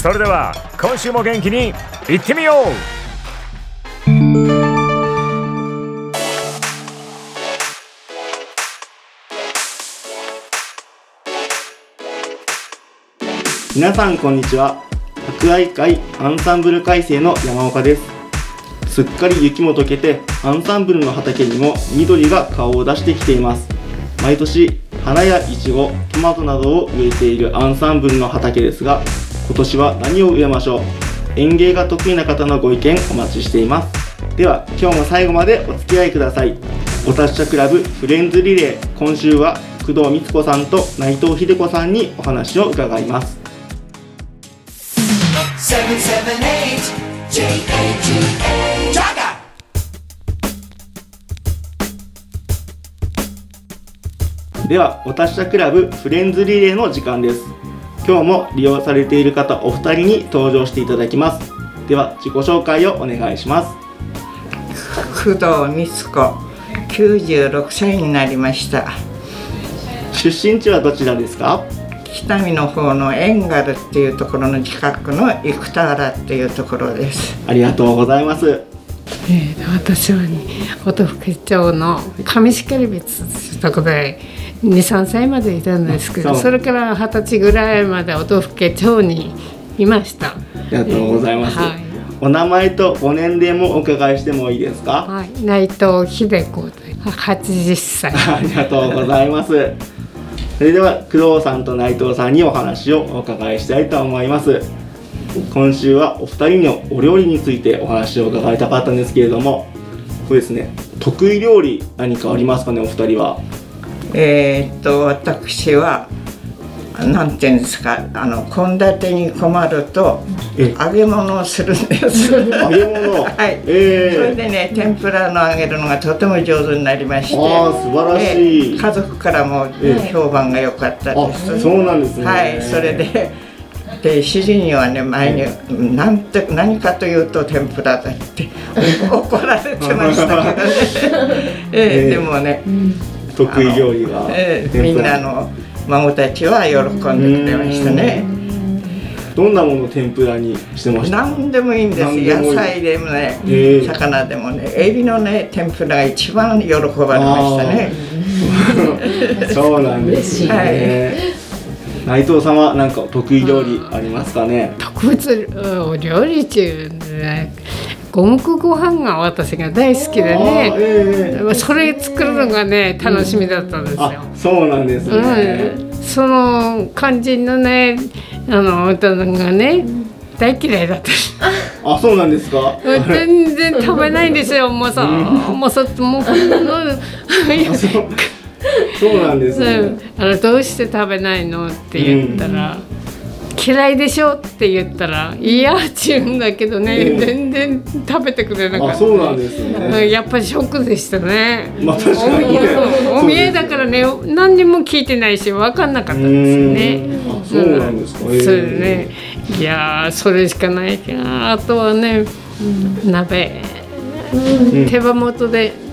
それでは今週も元気にいってみよう。皆さんこんにちは。博愛会アンサンブル改正の山岡です。すっかり雪も溶けてアンサンブルの畑にも緑が顔を出してきています。毎年花やイチゴトマトなどを植えているアンサンブルの畑ですが今年は何を植えましょう？園芸が得意な方のご意見お待ちしています。では今日も最後までお付き合いください。お達者クラブフレンズリレー今週は工藤光子さんと内藤秀子さんにお話を伺います。778 J-A-G-A Jaga ではお達者クラブフレンズリレーの時間です今日も利用されている方お二人に登場していただきます。では自己紹介をお願いします。工藤光子。96歳になりました。出身地はどちらですか？北見の方のエンガルっていうところの近くの生田原っていうところです。ありがとうございますえー、私は、ね、音更町の上敷別というところで23歳までいたんですけどそれから二十歳ぐらいまで音更町にいました。ありがとうございます、はい。お名前とご年齢もお伺いしてもいいですか？はい、内藤秀子で80歳。ありがとうございます。それでは工藤さんと内藤さんにお話をお伺いしたいと思います今週はお二人のお料理についてお話を伺いたかったんですけれどもこれですね得意料理何かありますかねお二人は？えーっと私はなんていうんですかあの献立に困るとえ？揚げ物をするんです。揚げ物？はい、ええそれでね天ぷらの揚げるのがとても上手になりましてあー素晴らしい。ええ家族からもええ。評判が良かったあです。そうなんですね。はいそれでで主人にはね前になんて何かというと天ぷらだって 怒られてましたけどね、ええええ。でもね、得意料理はええみんなの孫たちは喜んでくれましたね。どんなものを天ぷらにしてました？何でもいいんです。野菜でもね、ええ。魚でもねエビのね天ぷらが一番喜ばれましたね。そうなんですね、内藤さんは何か得意料理ありますかね？特別お料理中ね五目ご飯が私が大好きでね、ええそれ作るのがね楽しみだったんですよ。あそうなんですね、うん、その肝心のねあの歌がね大嫌いだった。しあそうなんですか？全然食べないんですよもうさもうそもうほんの いやそうなんですね、うん。あのどうして食べないのって言ったら、嫌いでしょって言ったら「いや」って言うんだけどね、ええ全然食べてくれなかった。あそうなんですね、うんやっぱりショックでしたね。まあ確かにね。お見えだからね何にも聞いてないし分かんなかったんですよね。あそうなんですか、ええそれでね。いやーそれしかないかなあとはね、鍋、手羽元で、うん、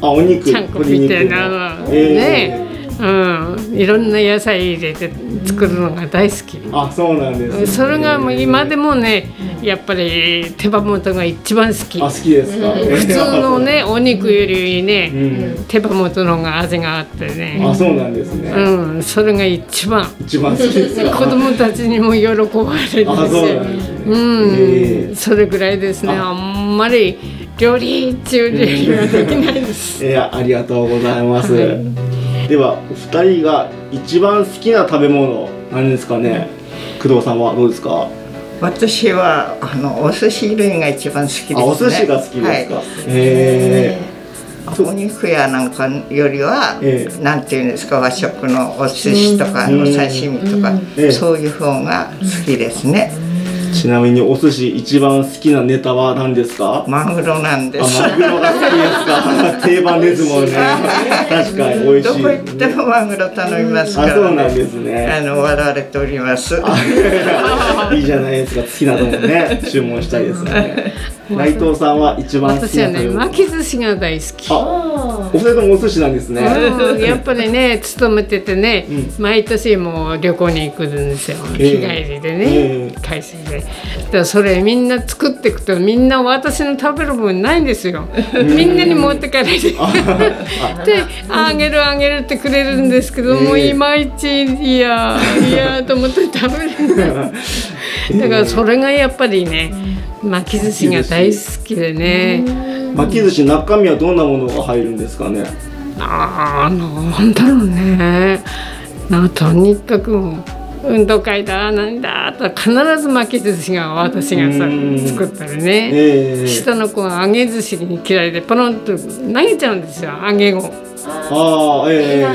あお肉ちゃんこみたいな、鶏肉ね。うん、いろんな野菜入れて作るのが大好き。あそうなんです、ね、それがもう今でもね、やっぱり手羽元が一番好き。あ好きですか、普通のね、お肉よりね、うん。手羽元の方が味があってね。あそうなんですね、うん、それが一番。一番好きですか？子供たちにも喜ばれるんですよ。あそうなんですね。うん、ええそれぐらいですね。あ。あんまり料理っていう料理はできないです。いやありがとうございます、ではお二人が一番好きな食べ物何ですかね？工藤さんはどうですか？私はあのお寿司類が一番好きですね。あお寿司が好きですか、はい。へお肉やなんかよりは、えなんていうんですか？和食のお寿司とか、うん。お刺身とか、ええそういう方が好きですね、えちなみにお寿司一番好きなネタは何ですか？マグロなんであすマグロが好きですか？定番ですもんね。確かに美味しい。どこ行ってもマグロ頼みますから、あそうなんですね。あの笑われております。いいじゃないですか。好きなのもね注文したいですね。内藤さんは一番好き私はね、巻き寿司が大好き。あお二人ともお寿司なんですね。うん。やっぱりね勤めててね、う毎年もう旅行に行くんですよ、ええ。日帰りでね、ええ。海水でだそれみんな作っていくとみんな私の食べる分ないんですよ。みんなに持ってかれてで。あげるあげるってくれるんですけど、もうええいまいちいやいやと思って食べれないだからそれがやっぱりね巻き寿司が大好きでね、巻き寿司。中身はどんなものが入るんですかね？ああなんだろうね。なんかとにかく運動会だなんだと必ず巻き寿司が私がさうん作ったりね、ええ。下の子は揚げ寿司に嫌いでポロンと投げちゃうんですよ揚げ後ああえ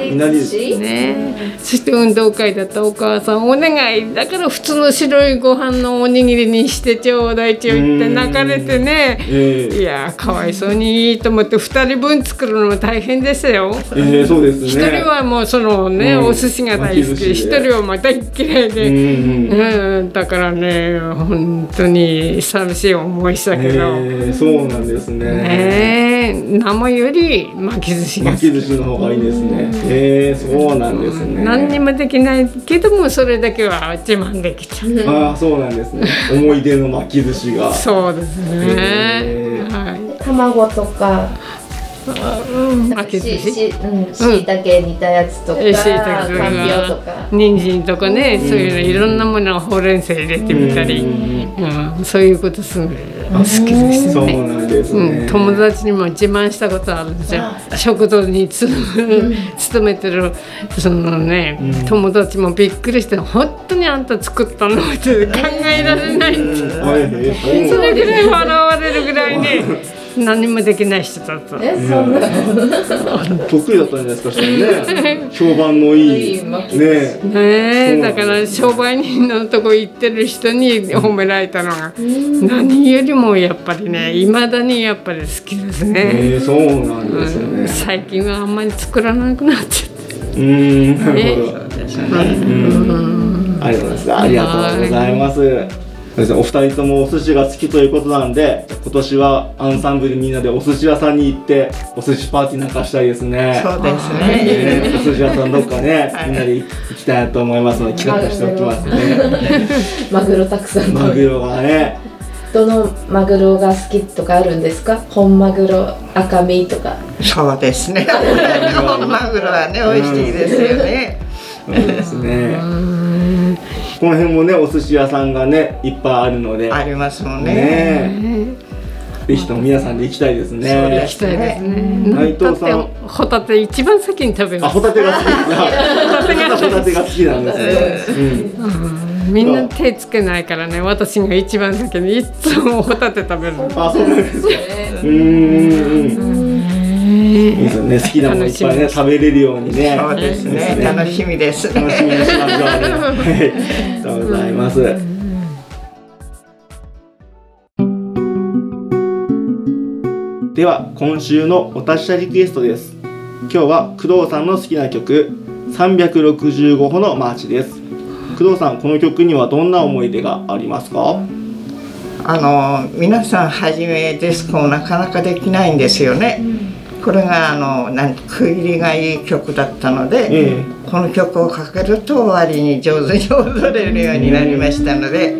えいいなり寿司。ね。そして運動会だったらお母さんお願い。だから普通の白いご飯のおにぎりにしてちょうだいちょいって泣かれてね。ええ。いやかわいそうにと思って2人分作るのも大変でしたよ。ええそうですね。一人はもうそのね、うん。お寿司が大好巻き一人はまた嫌いうんで、うん。うん、だからね本当に寂しい思いしたけど、ええそうなんですね。ねえ。生より巻き寿司が好き巻き寿司の方がいいですね。ええそうなんですね。何にもできないけどもそれだけは自慢できちゃう、ああそうなんですね。思い出の巻き寿司が。そうですね、はい。卵とか。巻き寿司？うんしいたけ煮たやつとかえー椎茸か。んぴょうとか。人参とかね、そういうのいろんなものをほうれん草入れてみたり、うん。そういうことするの好きですね。ですうねん、友達にも自慢したことあるんですよ食堂につ勤めてるそのね、友達もびっくりして「本当にあんた作ったの?」って考えられない。ってそれぐらい笑われるぐらいね 何もできない人だった。えそんな。得意だったんじゃないですかそれね。評判のいい。ねねだだから商売人のとこ行ってる人に褒められたのが何よりもやっぱりねいまだにやっぱり好きですね、ええそうなんですうんね最近はあんまり作らなくなっちゃっうーんなるねほどうん。ありがとうございます。ありがとうございますですねお二人ともお寿司が好きということなんで今年はアンサンブルみんなでお寿司屋さんに行ってお寿司パーティーなんかしたいですね。そうですね。ね、お寿司屋さんどっかね、みんなで行きたいなと思いますので企画しておきますね。マグロたくさん。マグロがね、どのマグロが好きとかあるんですか？本マグロ赤身とか。そうですね。本マグロ。はね美味しいですよね、そうですね。この辺もね、お寿司屋さんがね、いっぱいあるので、ありますもんねねぜひとも皆さんで行きたいですね。そうで行きたいですね。内藤さんホタテ一番先に食べあ、ますホ。タテが好き で。ホタテが好きなんですね。みんな手つけないからね、私が一番先にいつもホタテ食べる。うん。あ、そうなんですか。うーん。いいですよね。好きなものいっぱいね、食べれるようにね。そうですねですね楽しみです楽しみにしましょうありがとうございます。では今週のお達者リクエストです。今日は工藤さんの好きな曲365歩のマーチです。工藤さんこの曲にはどんな思い出がありますか？あの皆さん初めディスコをなかなかできないんですよねこれがあのなん区切りがいい曲だったので、ええこの曲をかけると終わりに上手に踊れるようになりましたので、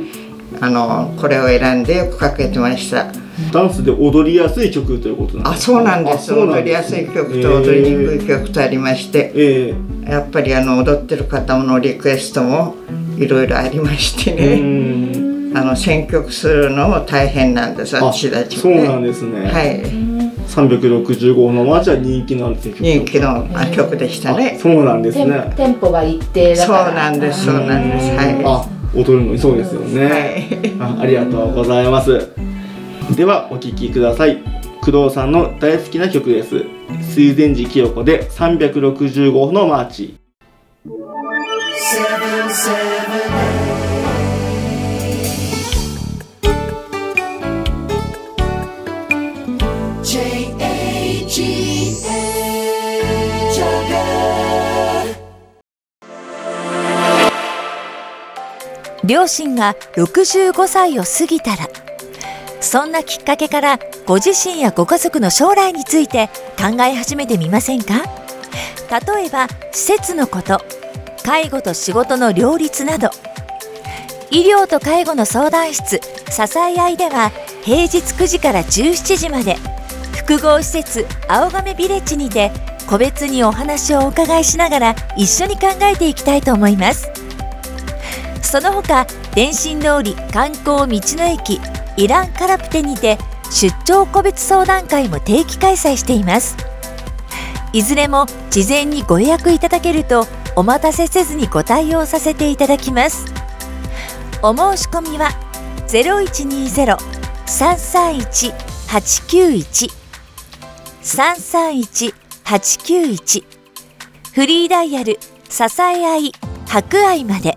あのこれを選んでよくかけてました。ダンスで踊りやすい曲ということなんあ、ですかそうなんです。踊りやすい曲と踊りにくい曲とありまして、ええやっぱりあの踊ってる方のリクエストもいろいろありましてうね、んあの選曲するのも大変なんです。あ私たちそうもね。なんですね、はい、365のマーチは人気なんですよ人気のあ曲でしたあね。そうなんですね。テンポが一定だそうなんです。そうなんです。はあ踊るのにそうですよね、はい。あありがとうございます。ではお聴きください。工藤さんの大好きな曲です。水前寺清子で365のマーチ両親が65歳を過ぎたらそんなきっかけからご自身やご家族の将来について考え始めてみませんか？例えば施設のこと介護と仕事の両立など医療と介護の相談室支え合いでは平日9時から17時まで複合施設青亀ビレッジにて個別にお話をお伺いしながら一緒に考えていきたいと思います。その他電信通り観光道の駅イランカラプテにて出張個別相談会も定期開催しています。いずれも事前にご予約いただけるとお待たせせずにご対応させていただきます。お申し込みは0120-331-891 331-891フリーダイヤル支え合い博愛まで。